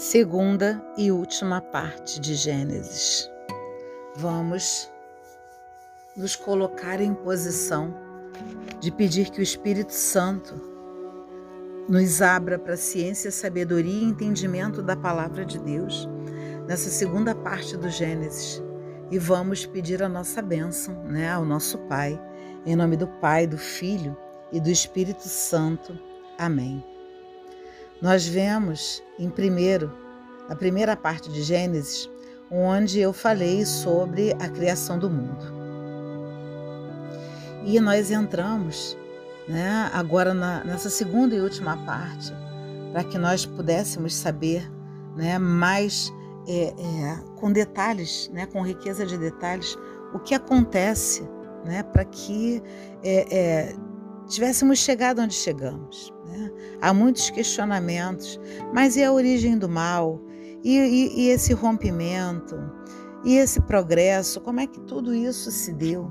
segunda e última parte de Gênesis. Vamos nos colocar em posição de pedir que o Espírito Santo nos abra para ciência, sabedoria e entendimento da palavra de Deus nessa segunda parte do Gênesis. E vamos pedir a nossa bênção, né, ao nosso Pai, em nome do Pai, do Filho e do Espírito Santo. Amém. Nós vemos em primeiro, na primeira parte de Gênesis, onde eu falei sobre a criação do mundo. E nós entramos né, agora na, nessa segunda e última parte, para que nós pudéssemos saber né, mais é, é, com detalhes, né, com riqueza de detalhes, o que acontece né, para que é, é tivéssemos chegado onde chegamos. Né? Há muitos questionamentos, mas e a origem do mal? E, e, e esse rompimento? E esse progresso? Como é que tudo isso se deu?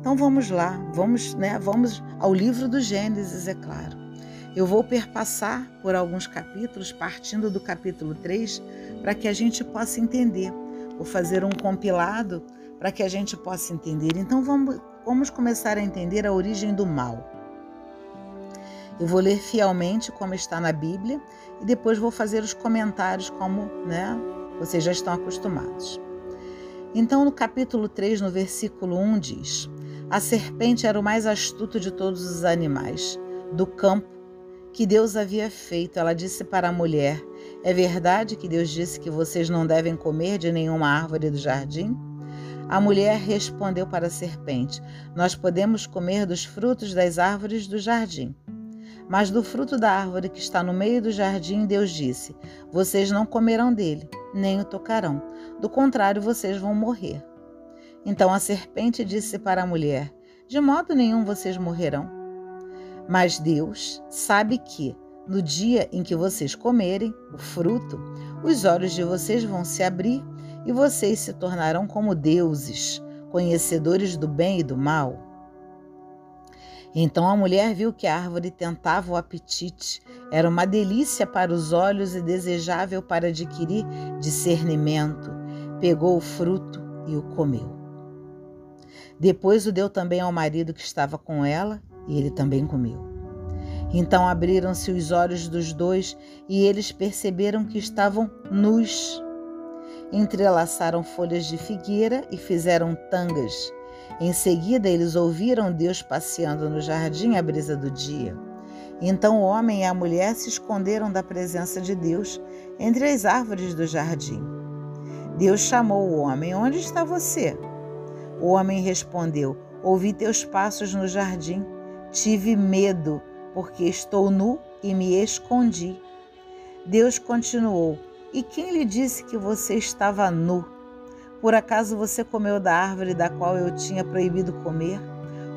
Então vamos lá, vamos, né, vamos ao livro do Gênesis, é claro. Eu vou perpassar por alguns capítulos, partindo do capítulo 3, para que a gente possa entender. Vou fazer um compilado para que a gente possa entender. Então vamos, vamos começar a entender a origem do mal. Eu vou ler fielmente como está na Bíblia e depois vou fazer os comentários como, né, vocês já estão acostumados. Então, no capítulo 3, no versículo 1 diz: A serpente era o mais astuto de todos os animais do campo que Deus havia feito. Ela disse para a mulher: É verdade que Deus disse que vocês não devem comer de nenhuma árvore do jardim? A mulher respondeu para a serpente: Nós podemos comer dos frutos das árvores do jardim. Mas do fruto da árvore que está no meio do jardim, Deus disse: Vocês não comerão dele, nem o tocarão. Do contrário, vocês vão morrer. Então a serpente disse para a mulher: De modo nenhum vocês morrerão. Mas Deus sabe que, no dia em que vocês comerem o fruto, os olhos de vocês vão se abrir e vocês se tornarão como deuses, conhecedores do bem e do mal. Então a mulher viu que a árvore tentava o apetite, era uma delícia para os olhos e desejável para adquirir discernimento. Pegou o fruto e o comeu. Depois o deu também ao marido que estava com ela, e ele também comeu. Então abriram-se os olhos dos dois e eles perceberam que estavam nus. Entrelaçaram folhas de figueira e fizeram tangas em seguida, eles ouviram Deus passeando no jardim à brisa do dia. Então o homem e a mulher se esconderam da presença de Deus entre as árvores do jardim. Deus chamou o homem: Onde está você? O homem respondeu: Ouvi teus passos no jardim. Tive medo, porque estou nu e me escondi. Deus continuou: E quem lhe disse que você estava nu? Por acaso você comeu da árvore da qual eu tinha proibido comer?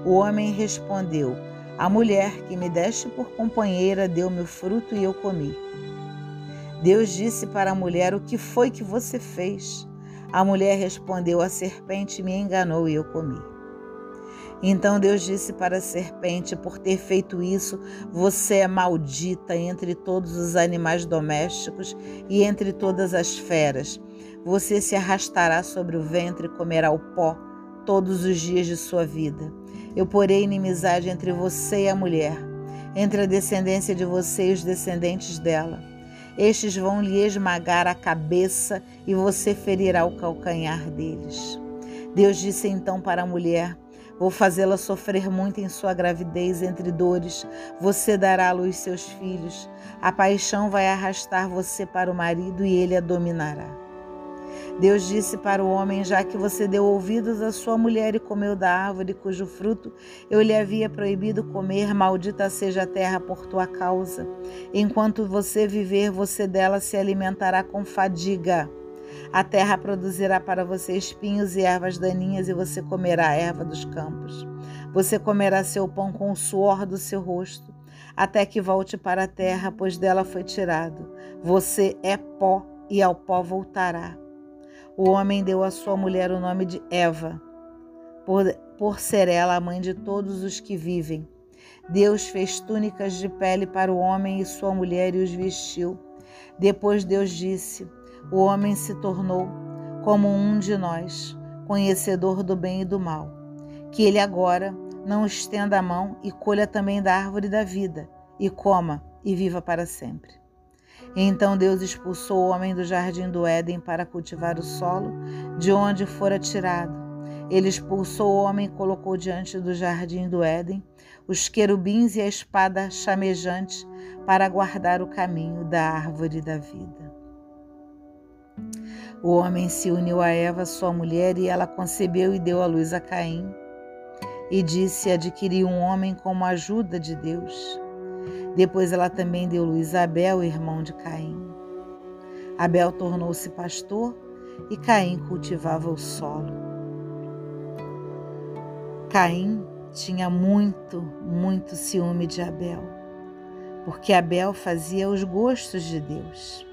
O homem respondeu: A mulher que me deste por companheira deu-me o fruto e eu comi. Deus disse para a mulher: O que foi que você fez? A mulher respondeu: A serpente me enganou e eu comi. Então Deus disse para a serpente: Por ter feito isso, você é maldita entre todos os animais domésticos e entre todas as feras. Você se arrastará sobre o ventre e comerá o pó todos os dias de sua vida. Eu porei inimizade entre você e a mulher, entre a descendência de você e os descendentes dela. Estes vão lhe esmagar a cabeça e você ferirá o calcanhar deles. Deus disse então para a mulher: Vou fazê-la sofrer muito em sua gravidez, entre dores. Você dará à luz seus filhos. A paixão vai arrastar você para o marido e ele a dominará. Deus disse para o homem: Já que você deu ouvidos à sua mulher e comeu da árvore cujo fruto eu lhe havia proibido comer, maldita seja a terra por tua causa. Enquanto você viver, você dela se alimentará com fadiga. A terra produzirá para você espinhos e ervas daninhas, e você comerá a erva dos campos. Você comerá seu pão com o suor do seu rosto, até que volte para a terra, pois dela foi tirado. Você é pó, e ao pó voltará. O homem deu à sua mulher o nome de Eva, por, por ser ela a mãe de todos os que vivem. Deus fez túnicas de pele para o homem e sua mulher e os vestiu. Depois Deus disse: O homem se tornou como um de nós, conhecedor do bem e do mal. Que ele agora não estenda a mão e colha também da árvore da vida, e coma e viva para sempre. Então Deus expulsou o homem do jardim do Éden para cultivar o solo, de onde fora tirado. Ele expulsou o homem e colocou diante do jardim do Éden os querubins e a espada chamejante para guardar o caminho da árvore da vida. O homem se uniu a Eva, sua mulher, e ela concebeu e deu à luz a Caim. E disse: Adquiri um homem como ajuda de Deus. Depois ela também deu luz a Abel, irmão de Caim. Abel tornou-se pastor e Caim cultivava o solo. Caim tinha muito, muito ciúme de Abel, porque Abel fazia os gostos de Deus.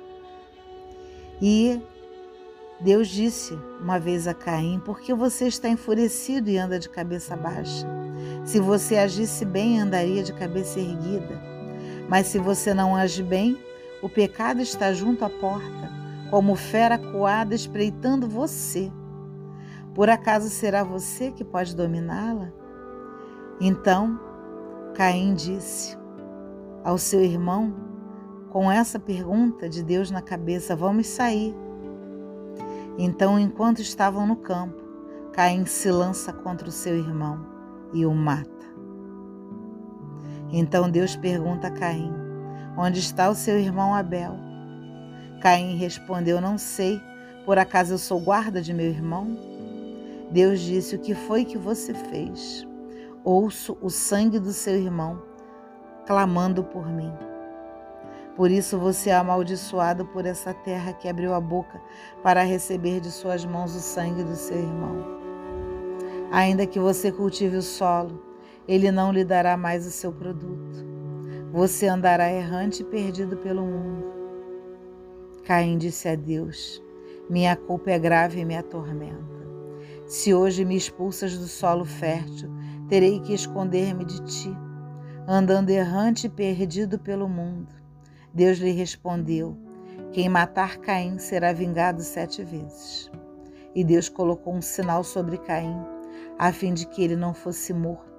E Deus disse uma vez a Caim: Por que você está enfurecido e anda de cabeça baixa? Se você agisse bem, andaria de cabeça erguida. Mas se você não age bem, o pecado está junto à porta, como fera coada espreitando você. Por acaso será você que pode dominá-la? Então Caim disse ao seu irmão, com essa pergunta de Deus na cabeça: Vamos sair. Então, enquanto estavam no campo, Caim se lança contra o seu irmão e o mata. Então Deus pergunta a Caim: Onde está o seu irmão Abel? Caim respondeu: Não sei. Por acaso eu sou guarda de meu irmão? Deus disse: O que foi que você fez? Ouço o sangue do seu irmão clamando por mim. Por isso você é amaldiçoado por essa terra que abriu a boca para receber de suas mãos o sangue do seu irmão. Ainda que você cultive o solo, ele não lhe dará mais o seu produto. Você andará errante e perdido pelo mundo. Caim disse a Deus: Minha culpa é grave e me atormenta. Se hoje me expulsas do solo fértil, terei que esconder-me de ti, andando errante e perdido pelo mundo. Deus lhe respondeu: Quem matar Caim será vingado sete vezes. E Deus colocou um sinal sobre Caim, a fim de que ele não fosse morto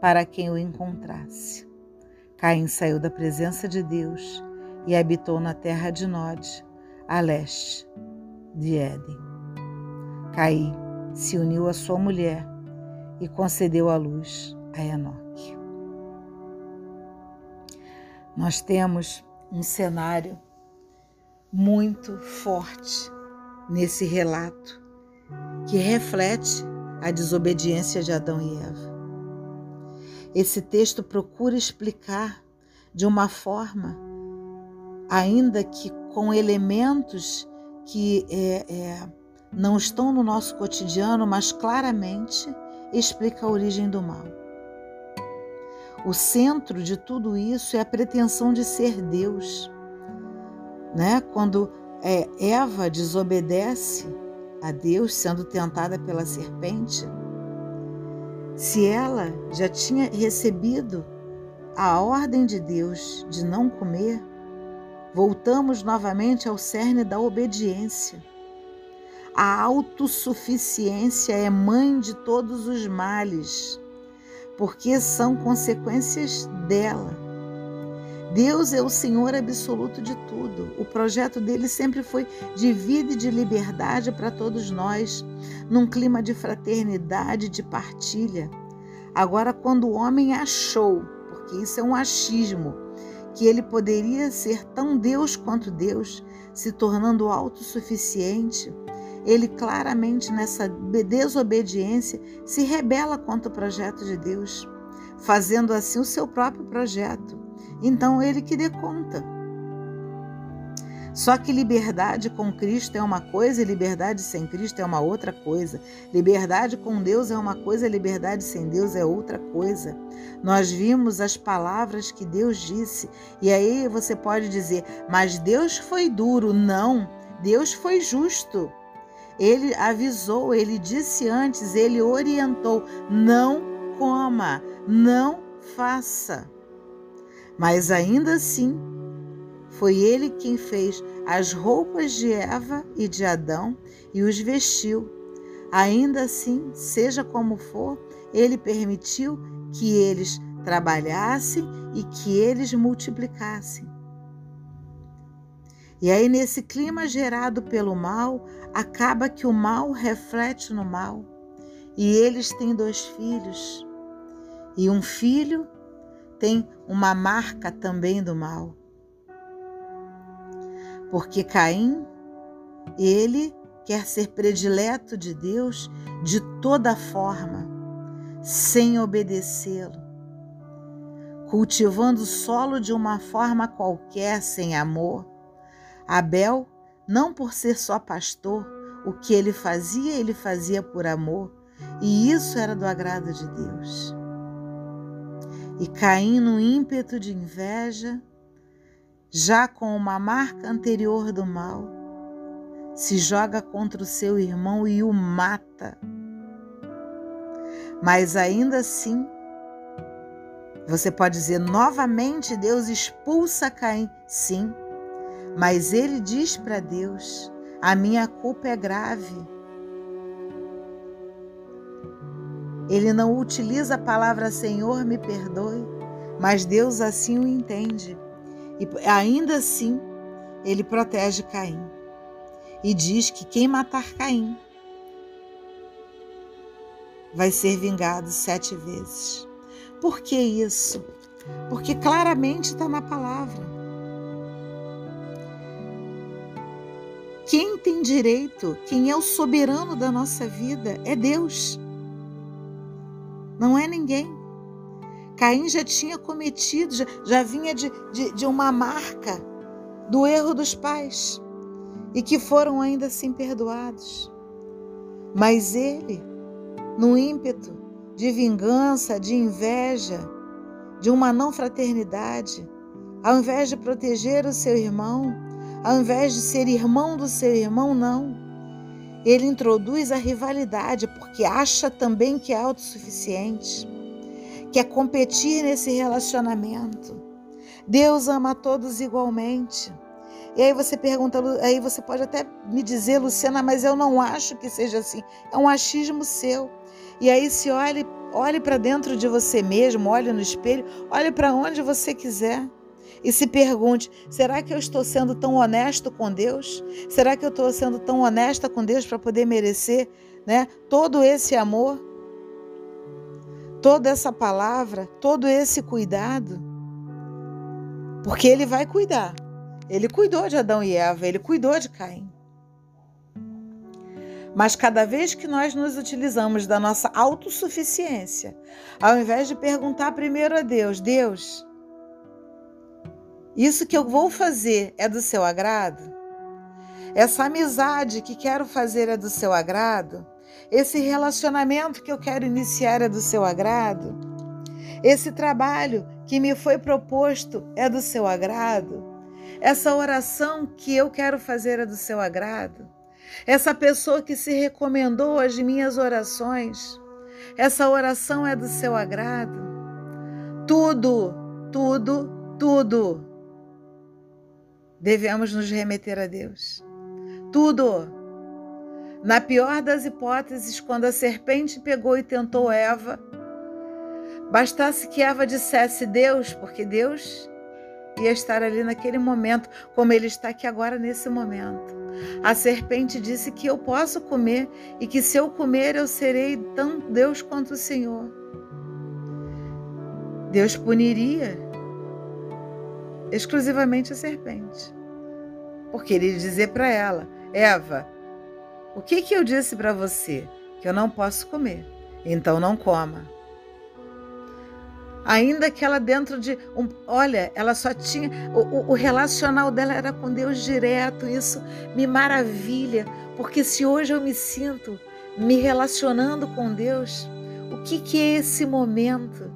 para quem o encontrasse. Caim saiu da presença de Deus e habitou na terra de Nod, a leste de Éden. Caim se uniu à sua mulher e concedeu a luz a Enoque. Nós temos um cenário muito forte nesse relato que reflete a desobediência de Adão e Eva. Esse texto procura explicar de uma forma, ainda que com elementos que é, é, não estão no nosso cotidiano, mas claramente explica a origem do mal. O centro de tudo isso é a pretensão de ser Deus. Né? Quando é, Eva desobedece a Deus, sendo tentada pela serpente, se ela já tinha recebido a ordem de Deus de não comer, voltamos novamente ao cerne da obediência. A autossuficiência é mãe de todos os males, porque são consequências dela. Deus é o Senhor absoluto de tudo. O projeto dele sempre foi de vida e de liberdade para todos nós, num clima de fraternidade, de partilha. Agora, quando o homem achou, porque isso é um achismo, que ele poderia ser tão Deus quanto Deus, se tornando autossuficiente, ele claramente nessa desobediência se rebela contra o projeto de Deus, fazendo assim o seu próprio projeto então ele que dê conta. Só que liberdade com Cristo é uma coisa e liberdade sem Cristo é uma outra coisa. Liberdade com Deus é uma coisa, liberdade sem Deus é outra coisa. Nós vimos as palavras que Deus disse, e aí você pode dizer, mas Deus foi duro. Não, Deus foi justo. Ele avisou, ele disse antes, ele orientou: não coma, não faça. Mas ainda assim, Foi ele quem fez as roupas de Eva e de Adão e os vestiu. Ainda assim, seja como for, ele permitiu que eles trabalhassem e que eles multiplicassem. E aí, nesse clima gerado pelo mal, acaba que o mal reflete no mal. E eles têm dois filhos. E um filho tem uma marca também do mal. Porque Caim, ele quer ser predileto de Deus de toda forma, sem obedecê-lo, cultivando o solo de uma forma qualquer, sem amor. Abel, não por ser só pastor, o que ele fazia, ele fazia por amor, e isso era do agrado de Deus. E Caim, no ímpeto de inveja, já com uma marca anterior do mal, se joga contra o seu irmão e o mata. Mas ainda assim, você pode dizer novamente: Deus expulsa Caim. Sim, mas ele diz para Deus: a minha culpa é grave. Ele não utiliza a palavra Senhor, me perdoe, mas Deus assim o entende. E ainda assim, ele protege Caim e diz que quem matar Caim vai ser vingado sete vezes. Por que isso? Porque claramente está na palavra. Quem tem direito, quem é o soberano da nossa vida é Deus, não é ninguém. Caim já tinha cometido, já, já vinha de, de, de uma marca do erro dos pais e que foram ainda assim perdoados. Mas ele, no ímpeto de vingança, de inveja, de uma não fraternidade, ao invés de proteger o seu irmão, ao invés de ser irmão do seu irmão, não. Ele introduz a rivalidade porque acha também que é autossuficiente, quer competir nesse relacionamento. Deus ama a todos igualmente. E aí você pergunta, aí você pode até me dizer, Luciana, mas eu não acho que seja assim. É um achismo seu. E aí se olhe, olhe para dentro de você mesmo, olhe no espelho, olhe para onde você quiser. E se pergunte: será que eu estou sendo tão honesto com Deus? Será que eu estou sendo tão honesta com Deus para poder merecer né, todo esse amor? Toda essa palavra, todo esse cuidado? Porque Ele vai cuidar. Ele cuidou de Adão e Eva, ele cuidou de Caim. Mas cada vez que nós nos utilizamos da nossa autossuficiência, ao invés de perguntar primeiro a Deus: Deus, isso que eu vou fazer é do seu agrado? Essa amizade que quero fazer é do seu agrado? Esse relacionamento que eu quero iniciar é do seu agrado? Esse trabalho que me foi proposto é do seu agrado? Essa oração que eu quero fazer é do seu agrado. Essa pessoa que se recomendou as minhas orações, essa oração é do seu agrado. Tudo, tudo, tudo devemos nos remeter a Deus. Tudo. Na pior das hipóteses, quando a serpente pegou e tentou Eva, bastasse que Eva dissesse Deus, porque Deus ia estar ali naquele momento, como ele está aqui agora nesse momento. A serpente disse que eu posso comer e que se eu comer eu serei tão Deus quanto o Senhor. Deus puniria exclusivamente a serpente. Porque ele ia dizer para ela: Eva, o que, que eu disse para você? Que eu não posso comer. Então não coma ainda que ela dentro de um, olha, ela só tinha o, o, relacional dela era com Deus direto. Isso me maravilha, porque se hoje eu me sinto me relacionando com Deus, o que, que é esse momento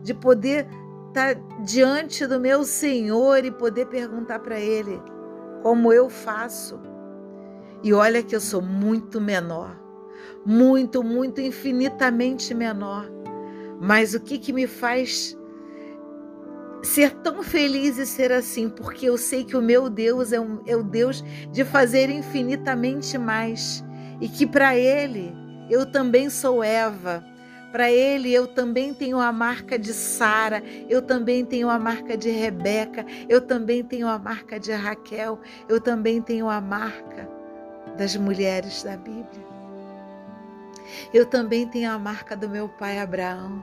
de poder estar diante do meu Senhor e poder perguntar para Ele como eu faço? E olha que eu sou muito menor, muito, muito infinitamente menor mas o que, que me faz ser tão feliz e ser assim, porque eu sei que o meu Deus é, um, é o Deus de fazer infinitamente mais e que para Ele eu também sou Eva. Para ele, eu também tenho a marca de Sara, eu também tenho a marca de Rebeca, eu também tenho a marca de Raquel, eu também tenho a marca das mulheres da Bíblia. Eu também tenho a marca do meu pai Abraão,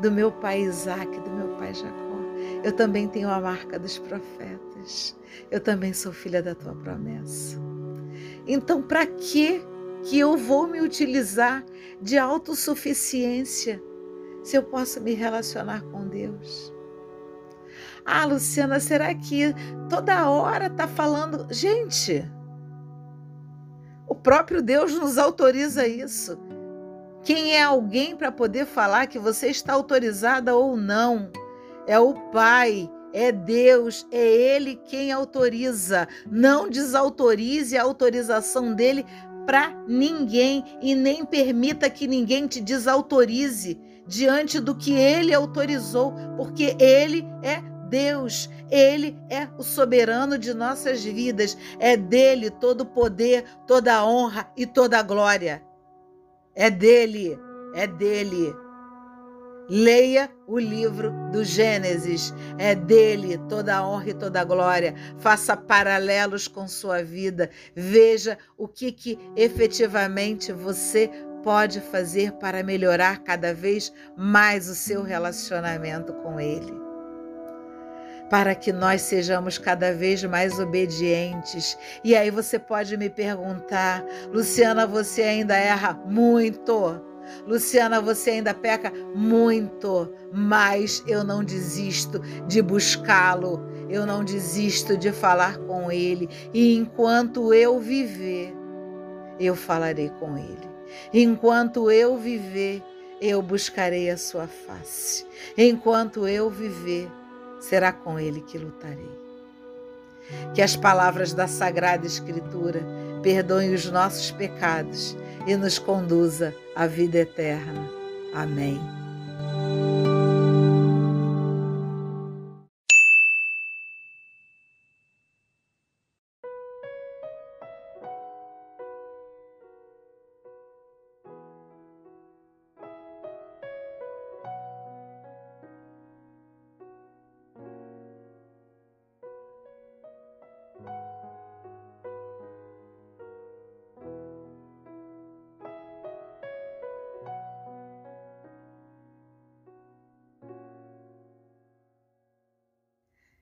do meu pai Isaac, do meu pai Jacó. Eu também tenho a marca dos profetas. Eu também sou filha da tua promessa. Então, para que que eu vou me utilizar de autossuficiência se eu posso me relacionar com Deus? Ah, Luciana, será que toda hora está falando? Gente, o próprio Deus nos autoriza isso. Quem é alguém para poder falar que você está autorizada ou não? É o Pai, é Deus, é Ele quem autoriza. Não desautorize a autorização dele para ninguém e nem permita que ninguém te desautorize diante do que ele autorizou, porque ele é Deus, ele é o soberano de nossas vidas, é dele todo o poder, toda a honra e toda a glória. É dele, é dele. Leia o livro do Gênesis. É dele toda a honra e toda a glória. Faça paralelos com sua vida. Veja o que, que efetivamente você pode fazer para melhorar cada vez mais o seu relacionamento com Ele. Para que nós sejamos cada vez mais obedientes. E aí você pode me perguntar, Luciana, você ainda erra muito? Luciana, você ainda peca muito, mas eu não desisto de buscá-lo, eu não desisto de falar com ele, e enquanto eu viver, eu falarei com ele. Enquanto eu viver, eu buscarei a sua face. Enquanto eu viver, será com ele que lutarei. Que as palavras da Sagrada Escritura perdoem os nossos pecados e nos conduza à vida eterna. Amém.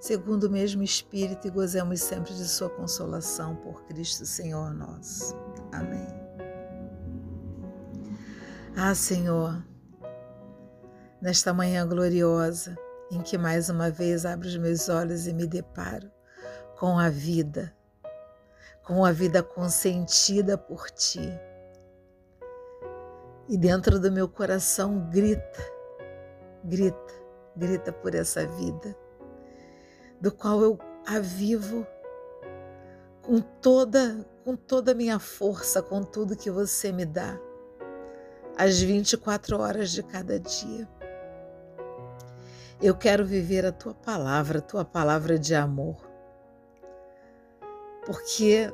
segundo o mesmo Espírito, e gozemos sempre de Sua consolação por Cristo Senhor nosso. Amém. Ah, Senhor, nesta manhã gloriosa, em que mais uma vez abro os meus olhos e me deparo com a vida, com a vida consentida por Ti. E dentro do meu coração grita, grita, grita por essa vida do qual eu avivo com toda com toda a minha força, com tudo que você me dá, às 24 horas de cada dia. Eu quero viver a tua palavra, a tua palavra de amor, porque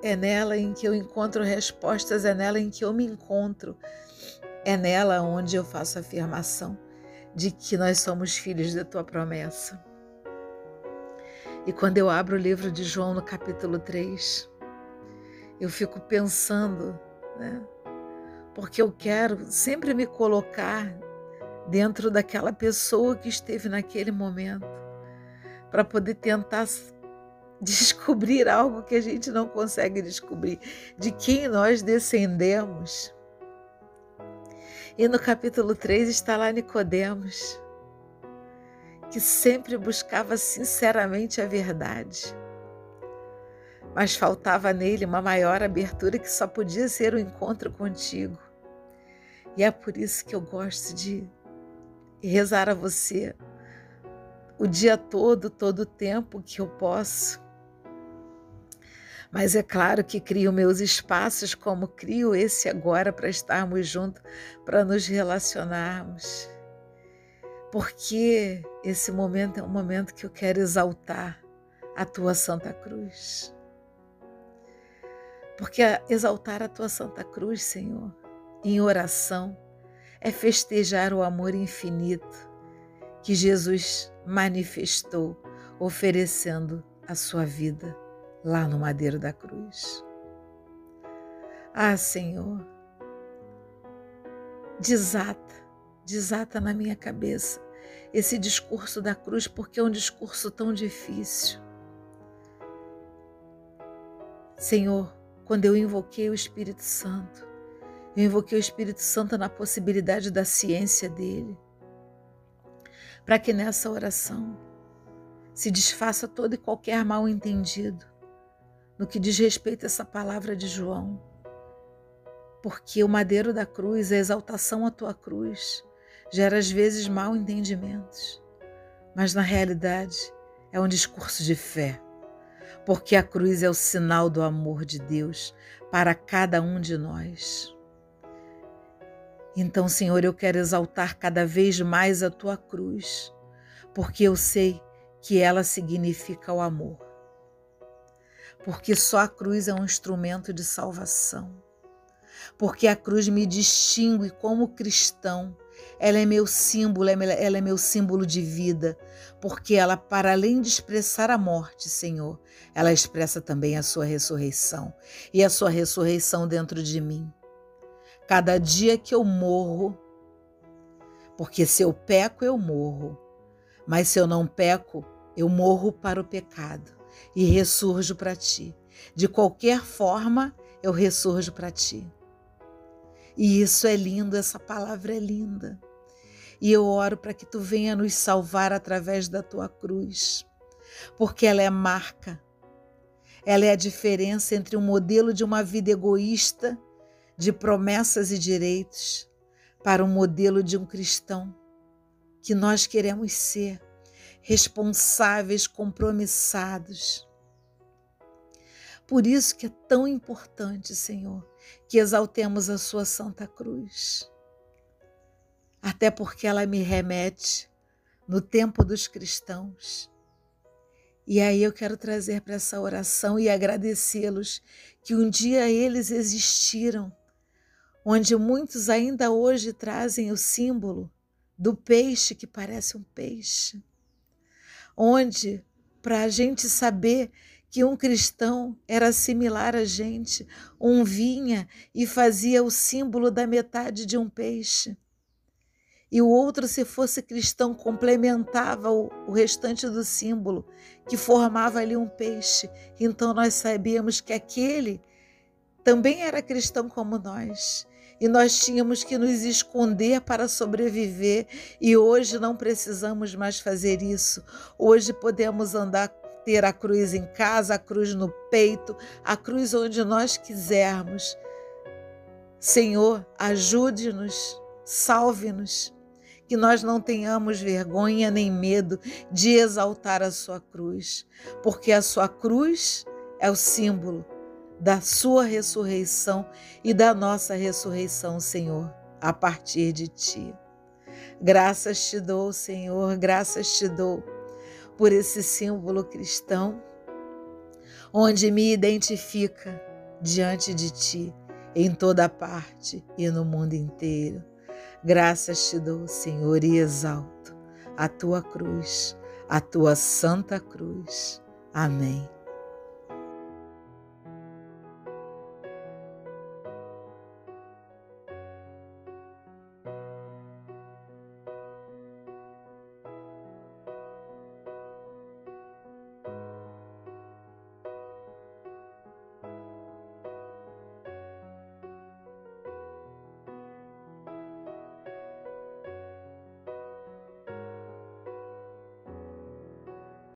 é nela em que eu encontro respostas, é nela em que eu me encontro, é nela onde eu faço a afirmação de que nós somos filhos da tua promessa. E quando eu abro o livro de João no capítulo 3, eu fico pensando, né? Porque eu quero sempre me colocar dentro daquela pessoa que esteve naquele momento, para poder tentar descobrir algo que a gente não consegue descobrir, de quem nós descendemos. E no capítulo 3 está lá Nicodemos que sempre buscava sinceramente a verdade. Mas faltava nele uma maior abertura que só podia ser o encontro contigo. E é por isso que eu gosto de rezar a você o dia todo, todo o tempo que eu posso. Mas é claro que crio meus espaços, como crio esse agora, para estarmos juntos, para nos relacionarmos. Porque esse momento é um momento que eu quero exaltar a tua Santa Cruz. Porque exaltar a tua Santa Cruz, Senhor, em oração, é festejar o amor infinito que Jesus manifestou, oferecendo a sua vida lá no madeiro da cruz. Ah, Senhor, desata, desata na minha cabeça esse discurso da cruz, porque é um discurso tão difícil. Senhor, quando eu invoquei o Espírito Santo, eu invoquei o Espírito Santo na possibilidade da ciência dele, para que nessa oração se desfaça todo e qualquer mal entendido, no que diz respeito a essa palavra de João. Porque o madeiro da cruz, a exaltação à tua cruz, gera às vezes mal entendimentos, mas na realidade é um discurso de fé, porque a cruz é o sinal do amor de Deus para cada um de nós. Então, Senhor, eu quero exaltar cada vez mais a tua cruz, porque eu sei que ela significa o amor porque só a cruz é um instrumento de salvação. Porque a cruz me distingue como cristão. Ela é meu símbolo, ela é meu símbolo de vida, porque ela, para além de expressar a morte, Senhor, ela expressa também a sua ressurreição e a sua ressurreição dentro de mim. Cada dia que eu morro, porque se eu peco, eu morro, mas se eu não peco, eu morro para o pecado e ressurjo para ti. De qualquer forma, eu ressurjo para ti. E isso é lindo, essa palavra é linda. E eu oro para que tu venha nos salvar através da tua cruz, porque ela é marca, ela é a diferença entre um modelo de uma vida egoísta, de promessas e direitos, para um modelo de um cristão que nós queremos ser responsáveis, compromissados. Por isso que é tão importante, Senhor, que exaltemos a Sua Santa Cruz. Até porque ela me remete no tempo dos cristãos. E aí eu quero trazer para essa oração e agradecê-los que um dia eles existiram, onde muitos ainda hoje trazem o símbolo do peixe que parece um peixe onde, para a gente saber que um cristão era similar a gente, um vinha e fazia o símbolo da metade de um peixe. E o outro, se fosse cristão, complementava o, restante do símbolo, que formava ali um peixe. Então nós sabíamos que aquele também era cristão como nós e nós tínhamos que nos esconder para sobreviver e hoje não precisamos mais fazer isso. Hoje podemos andar ter a cruz em casa, a cruz no peito, a cruz onde nós quisermos. Senhor, ajude-nos, salve-nos, que nós não tenhamos vergonha nem medo de exaltar a sua cruz, porque a sua cruz é o símbolo da sua ressurreição e da nossa ressurreição, Senhor, a partir de ti. Graças te dou, Senhor, graças te dou por esse símbolo cristão, onde me identifica diante de ti, em toda parte e no mundo inteiro. Graças te dou, Senhor, e exalto a tua cruz, a tua santa cruz. Amém.